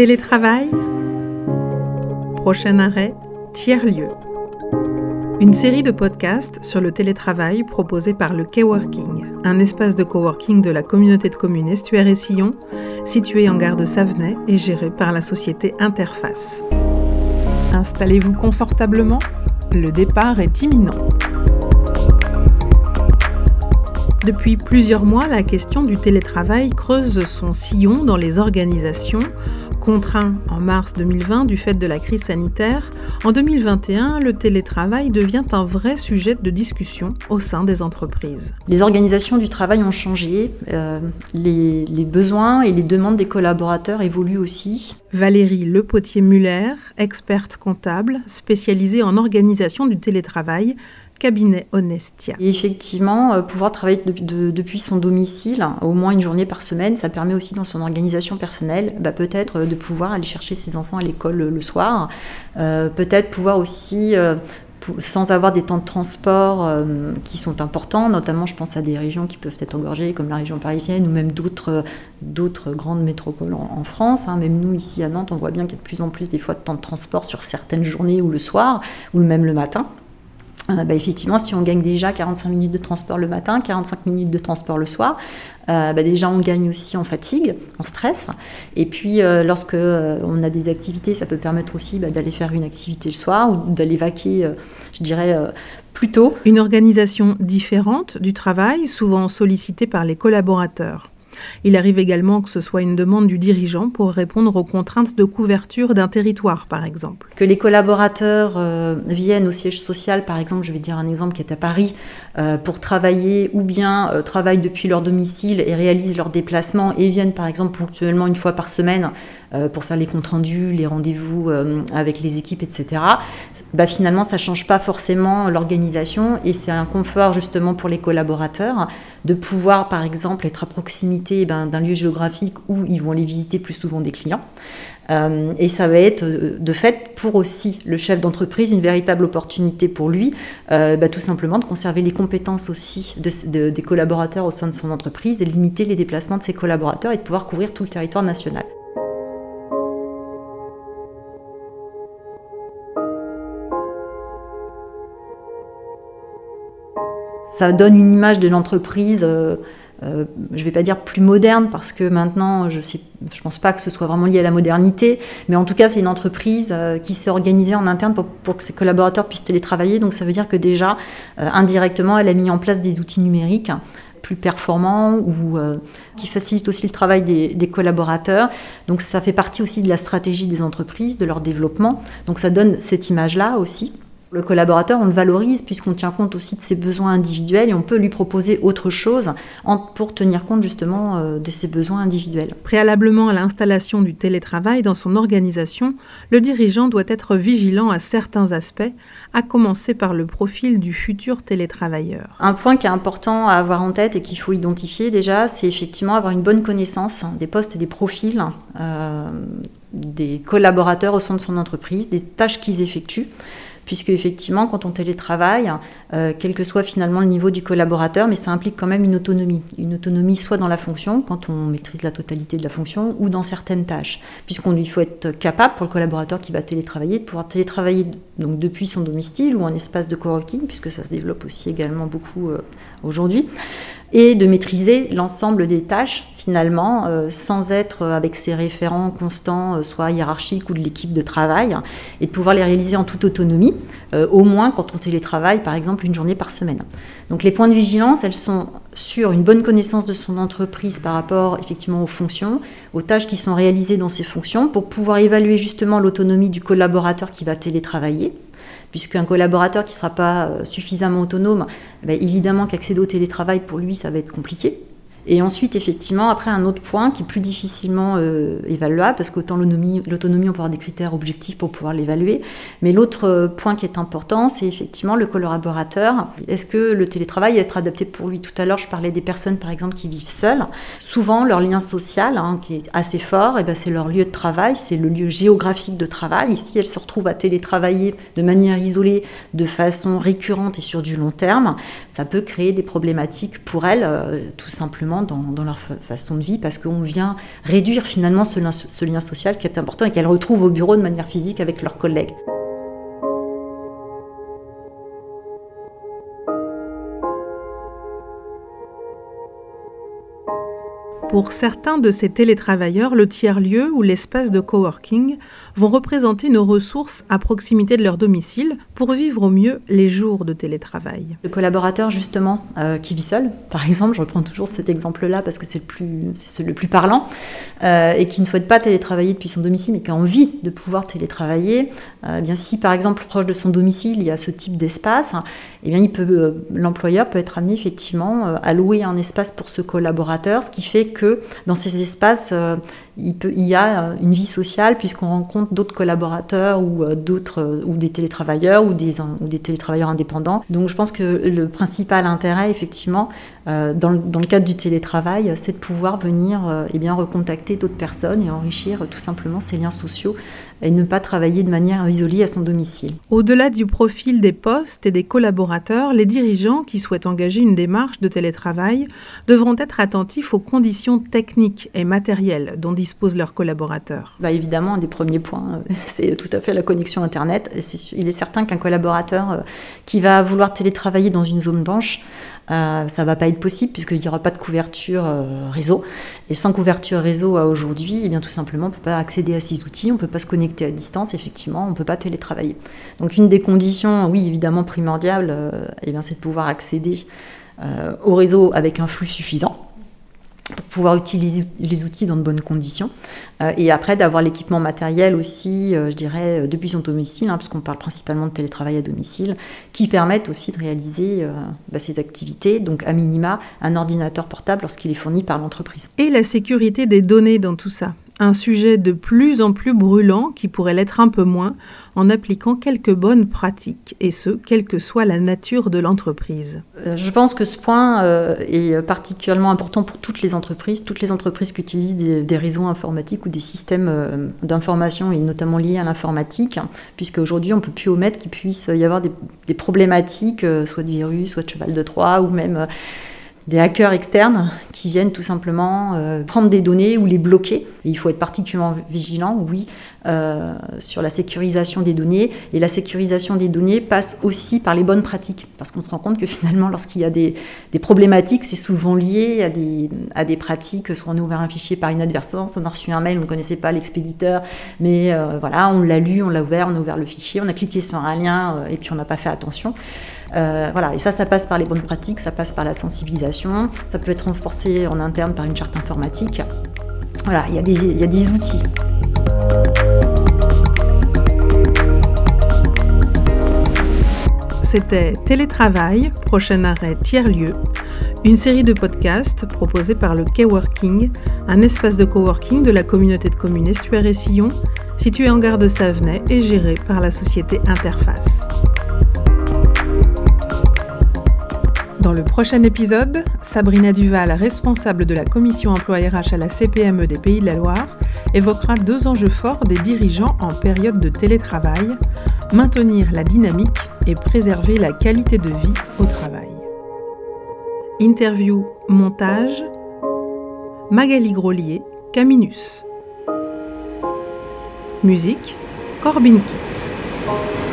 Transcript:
Télétravail Prochain arrêt, tiers-lieu. Une série de podcasts sur le télétravail proposé par le Coworking, un espace de coworking de la communauté de communes Estuaire et Sillon, situé en gare de Savenay et géré par la société Interface. Installez-vous confortablement, le départ est imminent. Depuis plusieurs mois, la question du télétravail creuse son sillon dans les organisations Contraint en mars 2020 du fait de la crise sanitaire, en 2021, le télétravail devient un vrai sujet de discussion au sein des entreprises. Les organisations du travail ont changé, euh, les, les, besoins et les demandes des collaborateurs évoluent aussi. Valérie Lepotier-Muller, experte comptable spécialisée en organisation du télétravail, cabinet Honestia. Et effectivement, euh, pouvoir travailler depuis son domicile, au moins une journée par semaine, ça permet aussi dans son organisation personnelle, bah, peut-être euh, de pouvoir aller chercher ses enfants à l'école le, soir, euh, peut-être pouvoir aussi sans avoir des temps de transport qui sont importants, notamment je pense à des régions qui peuvent être engorgées comme la région parisienne ou même d'autres, d'autres grandes métropoles en, France. Hein. Même nous ici à Nantes, on voit bien qu'il y a de plus en plus des fois de temps de transport sur certaines journées ou le soir ou même le matin. Euh, bah, effectivement, si on gagne déjà 45 minutes de transport le matin, 45 minutes de transport le soir, euh, bah, déjà on gagne aussi en fatigue, en stress. Et puis euh, lorsque on a des activités, ça peut permettre aussi bah, d'aller faire une activité le soir ou d'aller vaquer, je dirais, plus tôt. Une organisation différente du travail, souvent sollicitée par les collaborateurs. Il arrive également que ce soit une demande du dirigeant pour répondre aux contraintes de couverture d'un territoire, par exemple. Que les collaborateurs euh, viennent au siège social, par exemple, je vais dire un exemple qui est à Paris, pour travailler ou bien euh, travaillent depuis leur domicile et réalisent leurs déplacements et viennent, par exemple, ponctuellement une fois par semaine pour faire les comptes rendus, les rendez-vous avec les équipes, etc. Bah, finalement, ça ne change pas forcément l'organisation et c'est un confort justement pour les collaborateurs de pouvoir, par exemple, être à proximité ben, d'un lieu géographique où ils vont aller visiter plus souvent des clients. Euh, et ça va être euh, de fait pour aussi le chef d'entreprise une véritable opportunité pour lui, euh, bah, tout simplement de conserver les compétences aussi des collaborateurs au sein de son entreprise, de limiter les déplacements de ses collaborateurs et de pouvoir couvrir tout le territoire national. ça donne une image de l'entreprise, euh, je ne vais pas dire plus moderne, parce que maintenant, je ne pense pas que ce soit vraiment lié à la modernité, mais en tout cas, c'est une entreprise euh, qui s'est organisée en interne pour, que ses collaborateurs puissent télétravailler. Donc ça veut dire que déjà, indirectement, elle a mis en place des outils numériques plus performants ou qui facilitent aussi le travail des, collaborateurs. Donc ça fait partie aussi de la stratégie des entreprises, de leur développement. Donc ça donne cette image-là aussi. Le collaborateur, on le valorise puisqu'on tient compte aussi de ses besoins individuels et on peut lui proposer autre chose pour tenir compte justement euh, de ses besoins individuels. Préalablement à l'installation du télétravail dans son organisation, le dirigeant doit être vigilant à certains aspects, à commencer par le profil du futur télétravailleur. Un point qui est important à avoir en tête et qu'il faut identifier déjà, c'est effectivement avoir une bonne connaissance des postes et des profils euh, des collaborateurs au sein de son entreprise, des tâches qu'ils effectuent puisque effectivement, quand on télétravaille, euh, quel que soit finalement le niveau du collaborateur, mais ça implique quand même une autonomie. Une autonomie soit dans la fonction, quand on maîtrise la totalité de la fonction, ou dans certaines tâches, puisqu'on lui faut être capable pour le collaborateur qui va télétravailler de pouvoir télétravailler donc depuis son domicile ou un espace de coworking, puisque ça se développe aussi également beaucoup euh, aujourd'hui et de maîtriser l'ensemble des tâches finalement euh, sans être avec ses référents constants, euh, soit hiérarchiques ou de l'équipe de travail, et de pouvoir les réaliser en toute autonomie, euh, au moins quand on télétravaille par exemple une journée par semaine. Donc les points de vigilance, elles sont sur une bonne connaissance de son entreprise par rapport effectivement aux fonctions, aux tâches qui sont réalisées dans ces fonctions, pour pouvoir évaluer justement l'autonomie du collaborateur qui va télétravailler puisqu'un collaborateur qui ne sera pas euh, suffisamment autonome, ben, évidemment qu'accéder au télétravail, pour lui, ça va être compliqué. Et ensuite, effectivement, après un autre point qui est plus difficilement euh, évaluable, parce qu'autant l'autonomie, on peut avoir des critères objectifs pour pouvoir l'évaluer. Mais l'autre euh, point qui est important, c'est effectivement le collaborateur. Est-ce que le télétravail va être adapté pour lui? Tout à l'heure, je parlais des personnes, par exemple, qui vivent seules. Souvent, leur lien social, hein, qui est assez fort, eh ben, c'est leur lieu de travail, c'est le lieu géographique de travail. Ici, elles se retrouvent à télétravailler de manière isolée, de façon récurrente et sur du long terme. Ça peut créer des problématiques pour elles, euh, tout simplement dans, leur façon de vie parce qu'on vient réduire finalement ce lien social qui est important et qu'elles retrouvent au bureau de manière physique avec leurs collègues. Pour certains de ces télétravailleurs, le tiers-lieu ou l'espace de coworking vont représenter une ressource à proximité de leur domicile pour vivre au mieux les jours de télétravail. Le collaborateur justement euh, qui vit seul, par exemple, je reprends toujours cet exemple-là parce que c'est le plus, le plus parlant, euh, et qui ne souhaite pas télétravailler depuis son domicile mais qui a envie de pouvoir télétravailler, euh, eh bien si par exemple proche de son domicile il y a ce type d'espace, eh bien il peut, l'employeur peut être amené effectivement à louer un espace pour ce collaborateur, ce qui fait que que dans ces espaces, euh, il, y a euh, une vie sociale puisqu'on rencontre d'autres collaborateurs ou euh, d'autres ou des télétravailleurs ou des, ou des télétravailleurs indépendants. Donc je pense que le principal intérêt, effectivement, dans, dans, le cadre du télétravail, c'est de pouvoir venir eh bien, recontacter d'autres personnes et enrichir tout simplement ces liens sociaux et ne pas travailler de manière isolée à son domicile. Au-delà du profil des postes et des collaborateurs, les dirigeants qui souhaitent engager une démarche de télétravail devront être attentifs aux conditions techniques et matérielles dont disposent leurs collaborateurs. Bah évidemment, un des premiers points, c'est tout à fait la connexion Internet. il est certain qu'un collaborateur euh, qui va vouloir télétravailler dans une zone blanche, euh, ça va pas être possible puisqu'il n'y aura pas de couverture euh, réseau. Et sans couverture réseau aujourd'hui, eh bien tout simplement, on peut pas accéder à ces outils, on ne peut pas se connecter à distance, effectivement, on ne peut pas télétravailler. Donc une des conditions, oui, évidemment primordiales, euh, eh c'est de pouvoir accéder au réseau avec un flux suffisant pour pouvoir utiliser les outils dans de bonnes conditions. Euh, et après, d'avoir l'équipement matériel aussi, euh, je dirais, euh, depuis son domicile, hein, puisqu'on parle principalement de télétravail à domicile, qui permettent aussi de réaliser bah, ces activités. Donc, à minima, un ordinateur portable lorsqu'il est fourni par l'entreprise. Et la sécurité des données dans tout ça un sujet de plus en plus brûlant qui pourrait l'être un peu moins en appliquant quelques bonnes pratiques, et ce, quelle que soit la nature de l'entreprise. Euh, je pense que ce point euh, est particulièrement important pour toutes les entreprises, toutes les entreprises qui utilisent des, réseaux informatiques ou des systèmes euh, d'information, et notamment liés à l'informatique, puisque aujourd'hui on ne peut plus omettre qu'il puisse y avoir des, des problématiques, soit de virus, soit de cheval de Troie, ou même des hackers externes qui viennent tout simplement euh, prendre des données ou les bloquer. il faut être particulièrement vigilant, oui, euh, sur la sécurisation des données. Et la sécurisation des données passe aussi par les bonnes pratiques. Parce qu'on se rend compte que finalement, lorsqu'il y a des, problématiques, c'est souvent lié à des, à des pratiques. Soit on a ouvert un fichier par inadvertance, on a reçu un mail, on ne connaissait pas l'expéditeur, mais euh, voilà, on l'a lu, on l'a ouvert, on a ouvert le fichier, on a cliqué sur un lien et puis on n'a pas fait attention. Euh, voilà, et ça, ça passe par les bonnes pratiques, ça passe par la sensibilisation, ça peut être renforcé en interne par une charte informatique. Voilà, il y, a des, outils. C'était Télétravail, prochain arrêt tiers-lieu, une série de podcasts proposés par le K-Working, un espace de coworking de la communauté de communes Estuaire et Sillon, situé en gare de Savenay et géré par la société Interface. Dans le prochain épisode, Sabrina Duval, responsable de la commission emploi RH à la CPME des Pays de la Loire, évoquera deux enjeux forts des dirigeants en période de télétravail, maintenir la dynamique et préserver la qualité de vie au travail. Interview montage Magali Grolier, Caminus. Musique Corbin Kitts.